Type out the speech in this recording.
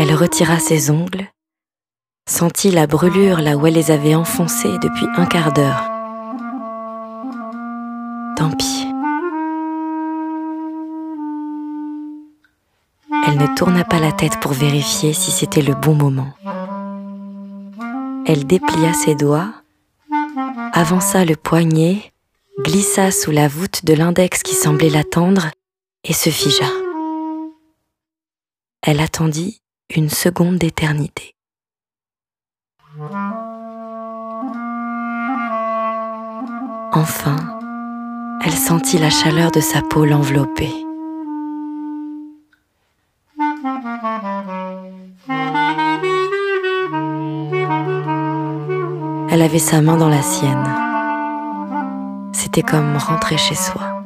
Elle retira ses ongles, sentit la brûlure là où elle les avait enfoncés depuis un quart d'heure. Tant pis. Elle ne tourna pas la tête pour vérifier si c'était le bon moment. Elle déplia ses doigts, avança le poignet, glissa sous la voûte de l'index qui semblait l'attendre et se figea. Elle attendit une seconde d'éternité. Enfin, elle sentit la chaleur de sa peau l'envelopper. Elle avait sa main dans la sienne. C'était comme rentrer chez soi.